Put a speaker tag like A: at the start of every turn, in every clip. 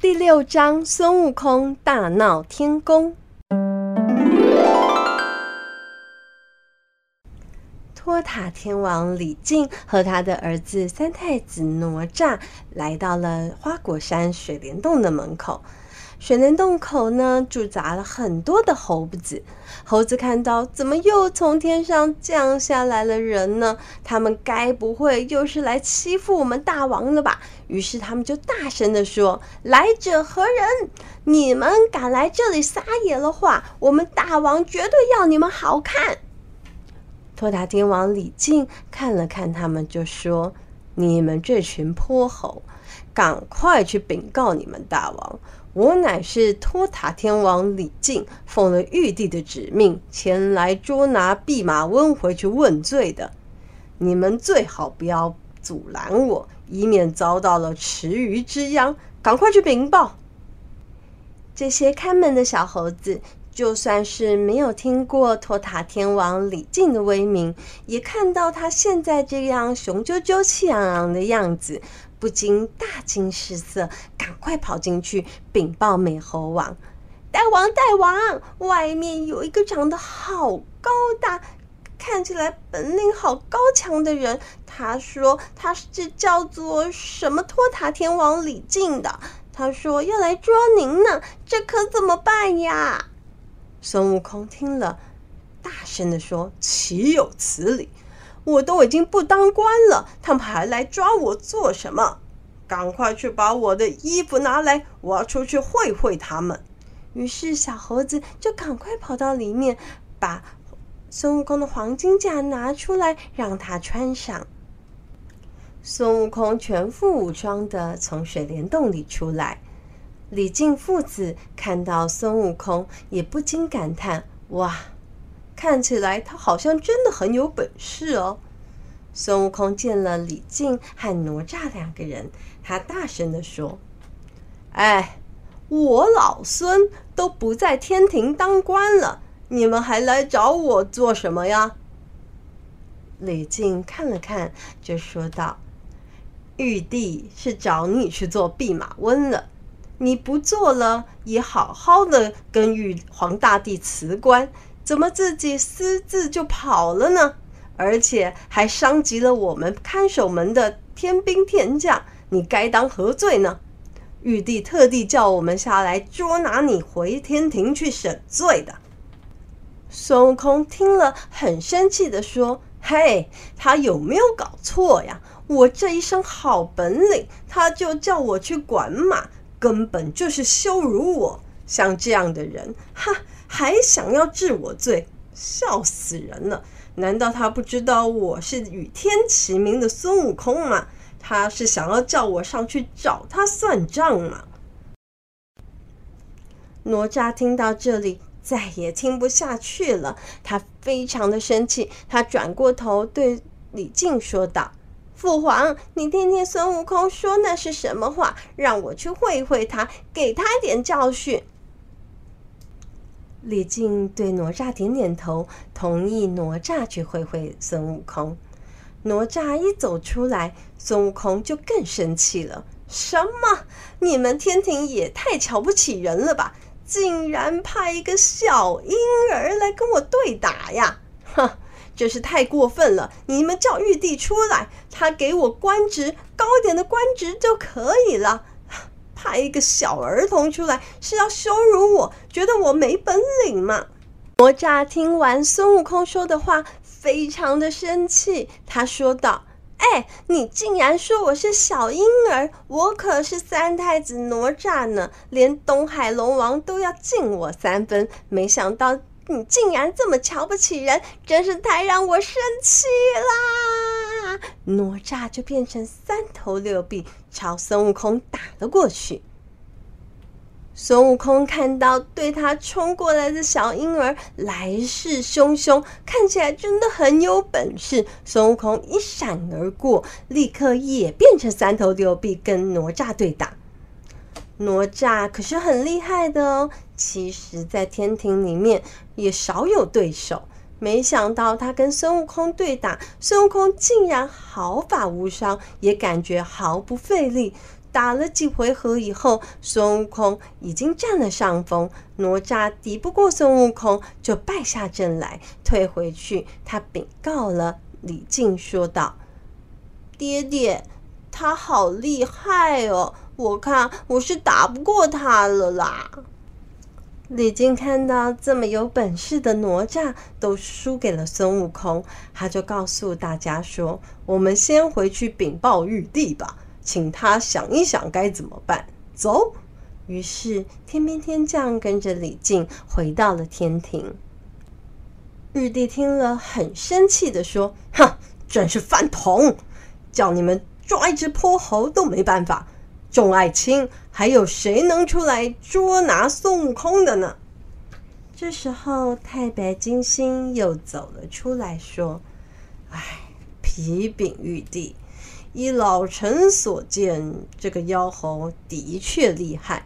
A: 第六章：孙悟空大闹天宫。托塔天王李靖和他的儿子三太子哪吒来到了花果山水帘洞的门口。水帘洞口呢，驻扎了很多的猴子。猴子看到，怎么又从天上降下来了人呢？他们该不会又是来欺负我们大王了吧？于是他们就大声地说：“来者何人？你们敢来这里撒野的话，我们大王绝对要你们好看。”托塔天王李靖看了看他们，就说：“你们这群泼猴，赶快去禀告你们大王！”我乃是托塔天王李靖，奉了玉帝的旨命前来捉拿弼马温回去问罪的。你们最好不要阻拦我，以免遭到了池鱼之殃。赶快去禀报！这些看门的小猴子，就算是没有听过托塔天王李靖的威名，也看到他现在这样雄赳赳、气昂昂的样子。不禁大惊失色，赶快跑进去禀报美猴王：“大王，大王，外面有一个长得好高大，看起来本领好高强的人。他说他是叫做什么托塔天王李靖的。他说要来捉您呢，这可怎么办呀？”孙悟空听了，大声地说：“岂有此理！”我都已经不当官了，他们还来抓我做什么？赶快去把我的衣服拿来，我要出去会会他们。于是小猴子就赶快跑到里面，把孙悟空的黄金甲拿出来让他穿上。孙悟空全副武装的从水帘洞里出来，李靖父子看到孙悟空，也不禁感叹：哇！看起来他好像真的很有本事哦。孙悟空见了李靖和哪吒两个人，他大声地说：“哎，我老孙都不在天庭当官了，你们还来找我做什么呀？”李靖看了看，就说道：“玉帝是找你去做弼马温了，你不做了，也好好的跟玉皇大帝辞官。”怎么自己私自就跑了呢？而且还伤及了我们看守门的天兵天将，你该当何罪呢？玉帝特地叫我们下来捉拿你回天庭去审罪的。孙悟空听了很生气地说：“嘿，他有没有搞错呀？我这一身好本领，他就叫我去管马，根本就是羞辱我。像这样的人，哈。”还想要治我罪，笑死人了！难道他不知道我是与天齐名的孙悟空吗？他是想要叫我上去找他算账吗？哪吒听到这里，再也听不下去了，他非常的生气，他转过头对李靖说道：“父皇，你听听孙悟空说那是什么话？让我去会会他，给他点教训。”李靖对哪吒点点头，同意哪吒去会会孙悟空。哪吒一走出来，孙悟空就更生气了：“什么？你们天庭也太瞧不起人了吧！竟然派一个小婴儿来跟我对打呀！哼，这是太过分了！你们叫玉帝出来，他给我官职，高点的官职就可以了。”派一个小儿童出来是要羞辱我，觉得我没本领吗？哪吒听完孙悟空说的话，非常的生气。他说道：“哎，你竟然说我是小婴儿，我可是三太子哪吒呢，连东海龙王都要敬我三分。没想到你竟然这么瞧不起人，真是太让我生气啦！”哪吒就变成三头六臂，朝孙悟空打了过去。孙悟空看到对他冲过来的小婴儿来势汹汹，看起来真的很有本事。孙悟空一闪而过，立刻也变成三头六臂，跟哪吒对打。哪吒可是很厉害的哦，其实，在天庭里面也少有对手。没想到他跟孙悟空对打，孙悟空竟然毫发无伤，也感觉毫不费力。打了几回合以后，孙悟空已经占了上风，哪吒敌不过孙悟空，就败下阵来，退回去。他禀告了李靖，说道：“爹爹，他好厉害哦，我看我是打不过他了啦。”李靖看到这么有本事的哪吒都输给了孙悟空，他就告诉大家说：“我们先回去禀报玉帝吧。”请他想一想该怎么办。走。于是天兵天将跟着李靖回到了天庭。玉帝听了很生气地说：“哼，真是饭桶！叫你们抓一只泼猴都没办法。众爱卿，还有谁能出来捉拿孙悟空的呢？”这时候太白金星又走了出来，说：“哎，皮禀玉帝。”依老臣所见，这个妖猴的确厉害，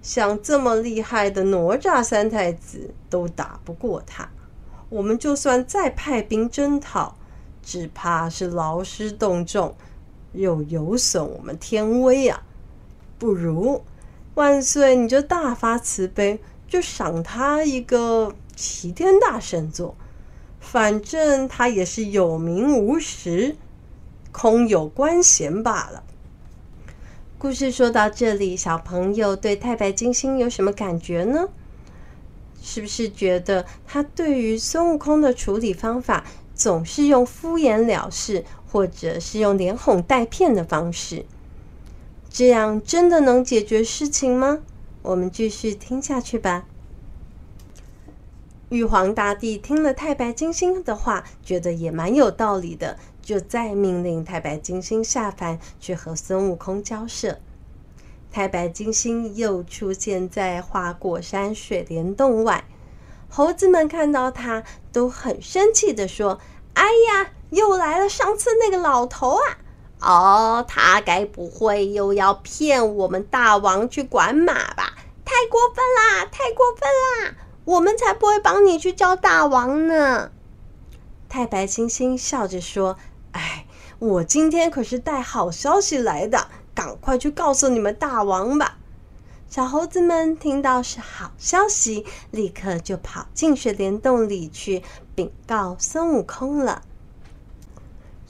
A: 像这么厉害的哪吒三太子都打不过他。我们就算再派兵征讨，只怕是劳师动众，又有损我们天威啊！不如万岁，你就大发慈悲，就赏他一个齐天大圣座，反正他也是有名无实。空有官衔罢了。故事说到这里，小朋友对太白金星有什么感觉呢？是不是觉得他对于孙悟空的处理方法总是用敷衍了事，或者是用连哄带骗的方式？这样真的能解决事情吗？我们继续听下去吧。玉皇大帝听了太白金星的话，觉得也蛮有道理的。就再命令太白金星下凡去和孙悟空交涉。太白金星又出现在花果山水帘洞外，猴子们看到他都很生气地说：“哎呀，又来了上次那个老头啊！哦，他该不会又要骗我们大王去管马吧？太过分啦，太过分啦！我们才不会帮你去叫大王呢。”太白金星笑着说。哎，我今天可是带好消息来的，赶快去告诉你们大王吧！小猴子们听到是好消息，立刻就跑进水帘洞里去禀告孙悟空了。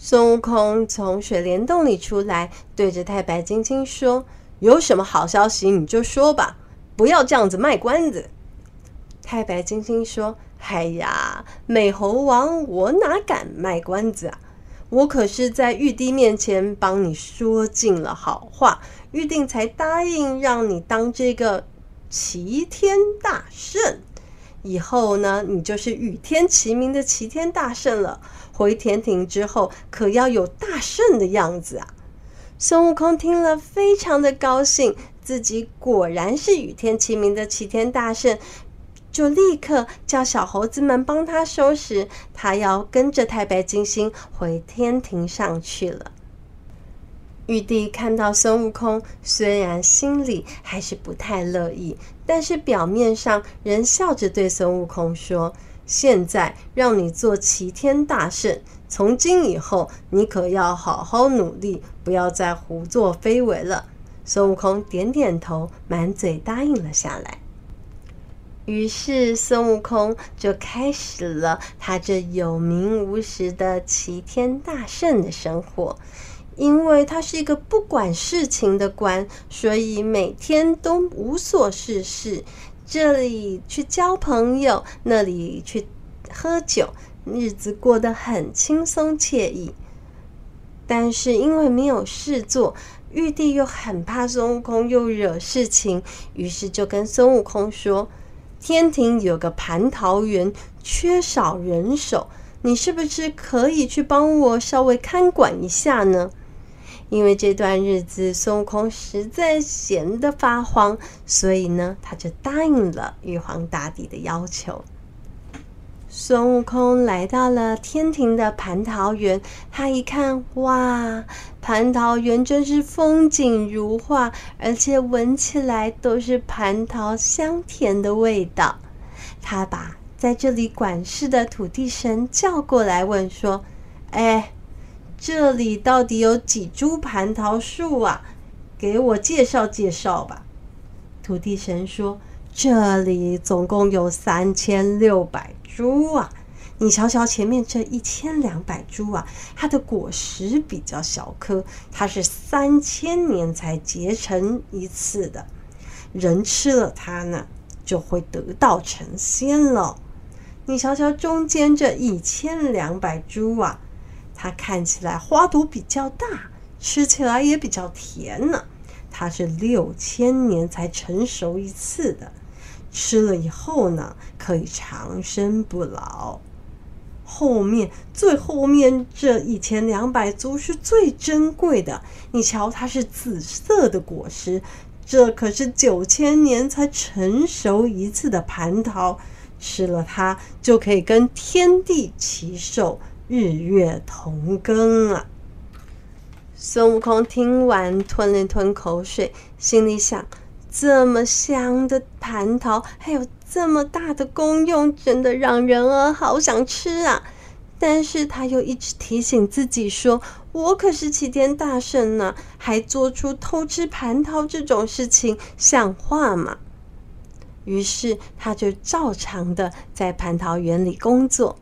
A: 孙悟空从水帘洞里出来，对着太白金星说：“有什么好消息你就说吧，不要这样子卖关子。”太白金星说：“哎呀，美猴王，我哪敢卖关子啊！”我可是在玉帝面前帮你说尽了好话，玉帝才答应让你当这个齐天大圣。以后呢，你就是与天齐名的齐天大圣了。回天庭之后，可要有大圣的样子啊！孙悟空听了，非常的高兴，自己果然是与天齐名的齐天大圣。就立刻叫小猴子们帮他收拾，他要跟着太白金星回天庭上去了。玉帝看到孙悟空，虽然心里还是不太乐意，但是表面上仍笑着对孙悟空说：“现在让你做齐天大圣，从今以后你可要好好努力，不要再胡作非为了。”孙悟空点点头，满嘴答应了下来。于是孙悟空就开始了他这有名无实的齐天大圣的生活。因为他是一个不管事情的官，所以每天都无所事事，这里去交朋友，那里去喝酒，日子过得很轻松惬意。但是因为没有事做，玉帝又很怕孙悟空又惹事情，于是就跟孙悟空说。天庭有个蟠桃园，缺少人手，你是不是可以去帮我稍微看管一下呢？因为这段日子孙悟空实在闲得发慌，所以呢，他就答应了玉皇大帝的要求。孙悟空来到了天庭的蟠桃园，他一看，哇，蟠桃园真是风景如画，而且闻起来都是蟠桃香甜的味道。他把在这里管事的土地神叫过来，问说：“哎，这里到底有几株蟠桃树啊？给我介绍介绍吧。”土地神说：“这里总共有三千六百株啊。”你瞧瞧前面这一千两百株啊，它的果实比较小颗，它是三千年才结成一次的。人吃了它呢，就会得道成仙了。你瞧瞧中间这一千两百株啊，它看起来花朵比较大，吃起来也比较甜呢。它是六千年才成熟一次的，吃了以后呢，可以长生不老。后面最后面这一千两百株是最珍贵的，你瞧，它是紫色的果实，这可是九千年才成熟一次的蟠桃，吃了它就可以跟天地齐寿，日月同庚啊！孙悟空听完吞了吞口水，心里想：这么香的蟠桃，还有。这么大的功用，真的让人儿好想吃啊！但是他又一直提醒自己说：“我可是齐天大圣呢，还做出偷吃蟠桃这种事情，像话吗？”于是他就照常的在蟠桃园里工作。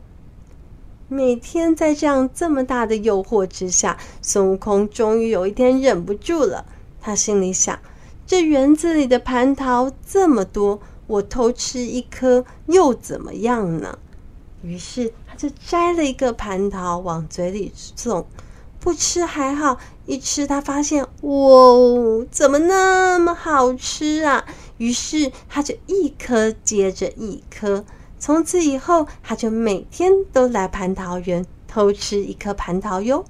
A: 每天在这样这么大的诱惑之下，孙悟空终于有一天忍不住了。他心里想：这园子里的蟠桃这么多。我偷吃一颗又怎么样呢？于是他就摘了一个蟠桃往嘴里送，不吃还好，一吃他发现，哇，怎么那么好吃啊？于是他就一颗接着一颗，从此以后他就每天都来蟠桃园偷吃一颗蟠桃哟。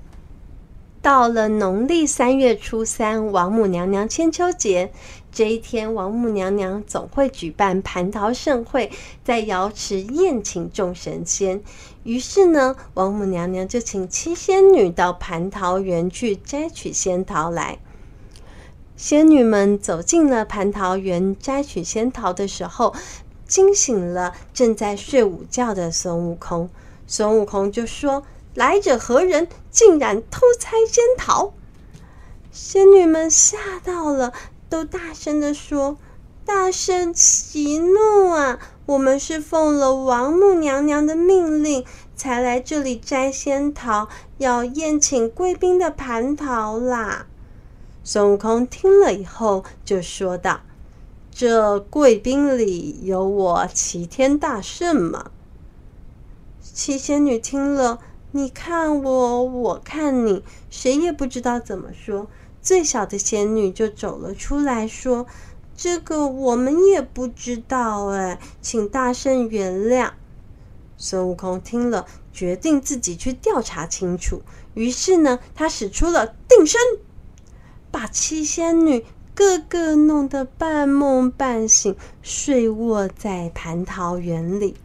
A: 到了农历三月初三，王母娘娘千秋节这一天，王母娘娘总会举办蟠桃盛会，在瑶池宴请众神仙。于是呢，王母娘娘就请七仙女到蟠桃园去摘取仙桃来。仙女们走进了蟠桃园摘取仙桃的时候，惊醒了正在睡午觉的孙悟空。孙悟空就说。来者何人？竟然偷拆仙桃！仙女们吓到了，都大声的说：“大圣息怒啊！我们是奉了王母娘娘的命令，才来这里摘仙桃，要宴请贵宾的蟠桃啦。”孙悟空听了以后就说道：“这贵宾里有我齐天大圣吗？”七仙女听了。你看我，我看你，谁也不知道怎么说。最小的仙女就走了出来，说：“这个我们也不知道，哎，请大圣原谅。”孙悟空听了，决定自己去调查清楚。于是呢，他使出了定身，把七仙女个个弄得半梦半醒，睡卧在蟠桃园里。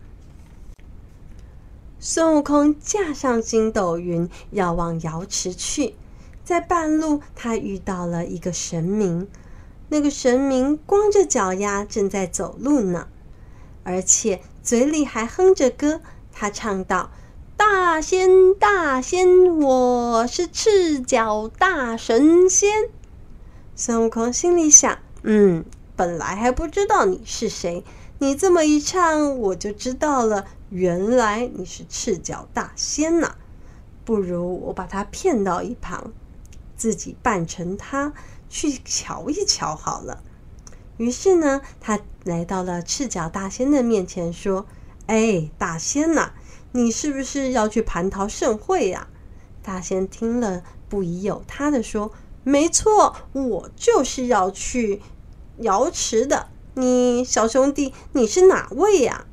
A: 孙悟空驾上筋斗云，要往瑶池去。在半路，他遇到了一个神明。那个神明光着脚丫，正在走路呢，而且嘴里还哼着歌。他唱道：“大仙，大仙，我是赤脚大神仙。”孙悟空心里想：“嗯，本来还不知道你是谁，你这么一唱，我就知道了。”原来你是赤脚大仙呐！不如我把他骗到一旁，自己扮成他去瞧一瞧好了。于是呢，他来到了赤脚大仙的面前，说：“哎，大仙呐，你是不是要去蟠桃盛会呀？”大仙听了，不疑有他的说：“没错，我就是要去瑶池的。你小兄弟，你是哪位呀？”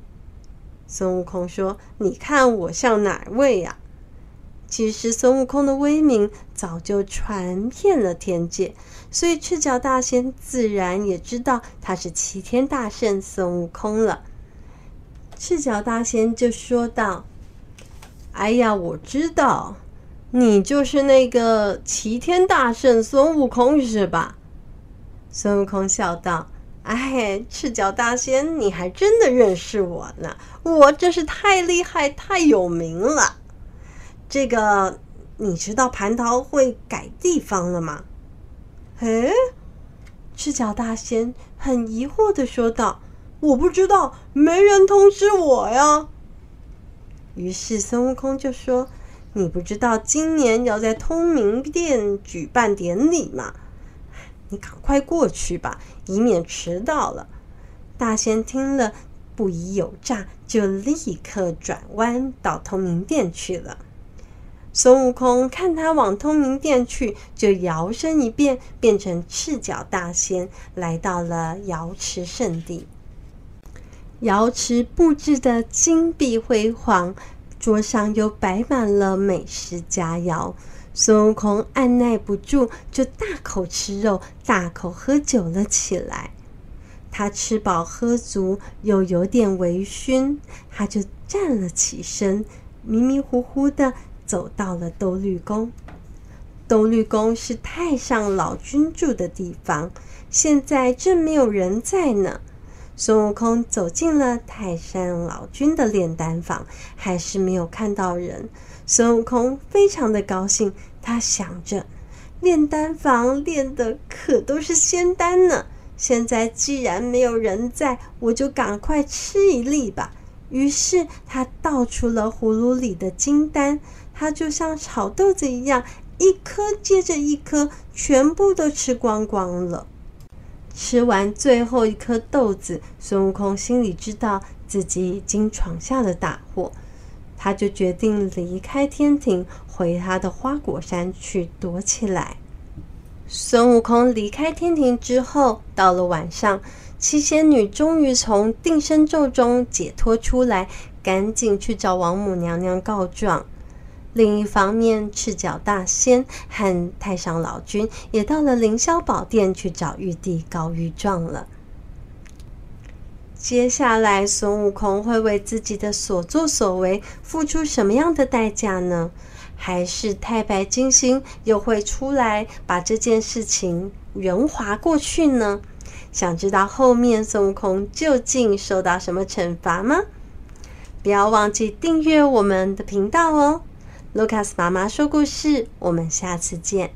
A: 孙悟空说：“你看我像哪位呀？”其实孙悟空的威名早就传遍了天界，所以赤脚大仙自然也知道他是齐天大圣孙悟空了。赤脚大仙就说道：“哎呀，我知道，你就是那个齐天大圣孙悟空是吧？”孙悟空笑道。哎，赤脚大仙，你还真的认识我呢！我真是太厉害、太有名了。这个，你知道蟠桃会改地方了吗？哎，赤脚大仙很疑惑的说道：“我不知道，没人通知我呀。”于是孙悟空就说：“你不知道今年要在通明殿举办典礼吗？你赶快过去吧，以免迟到了。”大仙听了不疑有诈，就立刻转弯到通明殿去了。孙悟空看他往通明殿去，就摇身一变，变成赤脚大仙，来到了瑶池圣地。瑶池布置得金碧辉煌，桌上又摆满了美食佳肴。孙悟空按捺不住，就大口吃肉，大口喝酒了起来。他吃饱喝足，又有点微醺，他就站了起身，迷迷糊糊的。走到了兜率宫，兜率宫是太上老君住的地方，现在正没有人在呢。孙悟空走进了太上老君的炼丹房，还是没有看到人。孙悟空非常的高兴，他想着，炼丹房炼的可都是仙丹呢。现在既然没有人在，我就赶快吃一粒吧。于是他倒出了葫芦里的金丹。它就像炒豆子一样，一颗接着一颗，全部都吃光光了。吃完最后一颗豆子，孙悟空心里知道自己已经闯下了大祸，他就决定离开天庭，回他的花果山去躲起来。孙悟空离开天庭之后，到了晚上，七仙女终于从定身咒中解脱出来，赶紧去找王母娘娘告状。另一方面，赤脚大仙和太上老君也到了凌霄宝殿去找玉帝告御状了。接下来，孙悟空会为自己的所作所为付出什么样的代价呢？还是太白金星又会出来把这件事情圆滑过去呢？想知道后面孙悟空究竟受到什么惩罚吗？不要忘记订阅我们的频道哦！卢卡斯妈妈说故事，我们下次见。